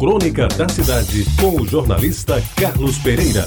Crônica da Cidade, com o jornalista Carlos Pereira.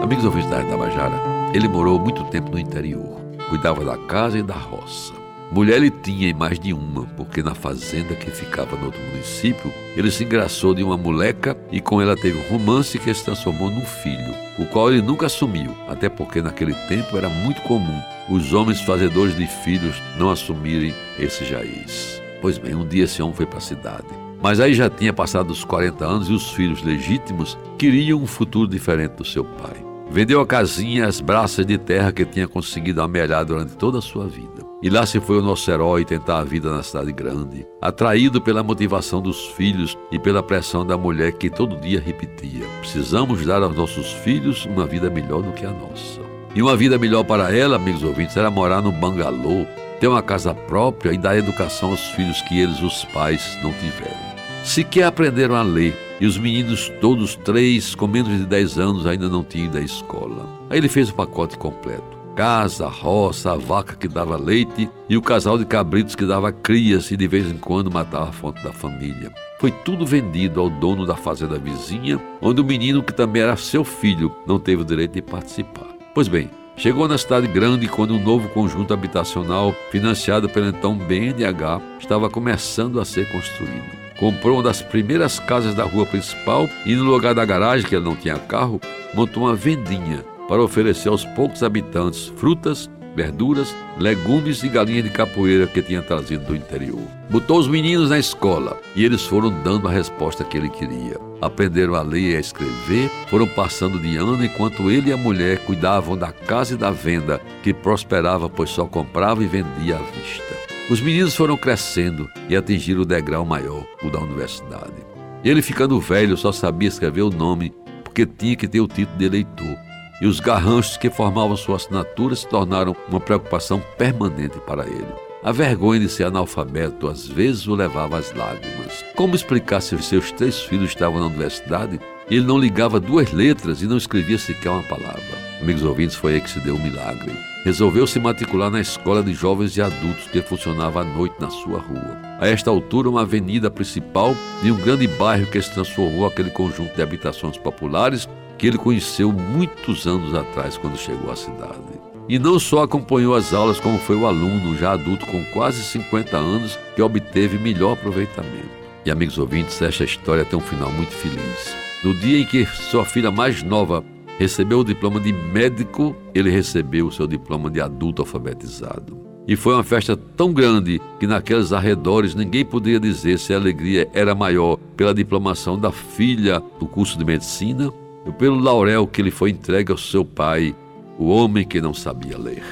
Amigos ouvintes da Tabajara, ele morou muito tempo no interior. Cuidava da casa e da roça. Mulher ele tinha e mais de uma, porque na fazenda que ficava no outro município, ele se engraçou de uma moleca e com ela teve um romance que se transformou num filho, o qual ele nunca assumiu, até porque naquele tempo era muito comum os homens fazedores de filhos não assumirem esse jaiz. Pois bem, um dia esse homem foi para a cidade. Mas aí já tinha passado os 40 anos e os filhos legítimos queriam um futuro diferente do seu pai. Vendeu a casinha, as braças de terra que tinha conseguido amelhar durante toda a sua vida. E lá se foi o nosso herói tentar a vida na cidade grande, atraído pela motivação dos filhos e pela pressão da mulher que todo dia repetia: precisamos dar aos nossos filhos uma vida melhor do que a nossa. E uma vida melhor para ela, amigos ouvintes, era morar no bangalô, ter uma casa própria e dar educação aos filhos que eles, os pais, não tiveram. Sequer aprenderam a ler, e os meninos, todos três, com menos de 10 anos, ainda não tinham ido à escola. Aí ele fez o pacote completo: casa, roça, a vaca que dava leite e o casal de cabritos que dava crias e de vez em quando matava a fonte da família. Foi tudo vendido ao dono da fazenda vizinha, onde o menino, que também era seu filho, não teve o direito de participar. Pois bem, Chegou na cidade grande quando um novo conjunto habitacional, financiado pelo então BNH, estava começando a ser construído comprou uma das primeiras casas da rua principal e, no lugar da garagem, que ele não tinha carro, montou uma vendinha para oferecer aos poucos habitantes frutas, verduras, legumes e galinha de capoeira que tinha trazido do interior. Botou os meninos na escola e eles foram dando a resposta que ele queria. Aprenderam a ler e a escrever, foram passando de ano enquanto ele e a mulher cuidavam da casa e da venda, que prosperava pois só comprava e vendia à vista. Os meninos foram crescendo e atingiram o degrau maior, o da universidade. Ele, ficando velho, só sabia escrever o nome porque tinha que ter o título de eleitor. E os garranchos que formavam sua assinatura se tornaram uma preocupação permanente para ele. A vergonha de ser analfabeto às vezes o levava às lágrimas. Como explicar se seus três filhos estavam na universidade ele não ligava duas letras e não escrevia sequer uma palavra? Amigos ouvintes, foi aí que se deu o um milagre resolveu se matricular na escola de jovens e adultos que funcionava à noite na sua rua. A esta altura, uma avenida principal de um grande bairro que se transformou aquele conjunto de habitações populares que ele conheceu muitos anos atrás quando chegou à cidade. E não só acompanhou as aulas, como foi o aluno, já adulto com quase 50 anos, que obteve melhor aproveitamento. E amigos ouvintes, esta história tem um final muito feliz. No dia em que sua filha mais nova recebeu o diploma de médico, ele recebeu o seu diploma de adulto alfabetizado. E foi uma festa tão grande que naqueles arredores ninguém poderia dizer se a alegria era maior pela diplomação da filha do curso de medicina ou pelo laurel que lhe foi entregue ao seu pai, o homem que não sabia ler.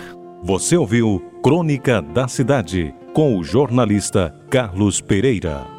Você ouviu Crônica da Cidade com o jornalista Carlos Pereira.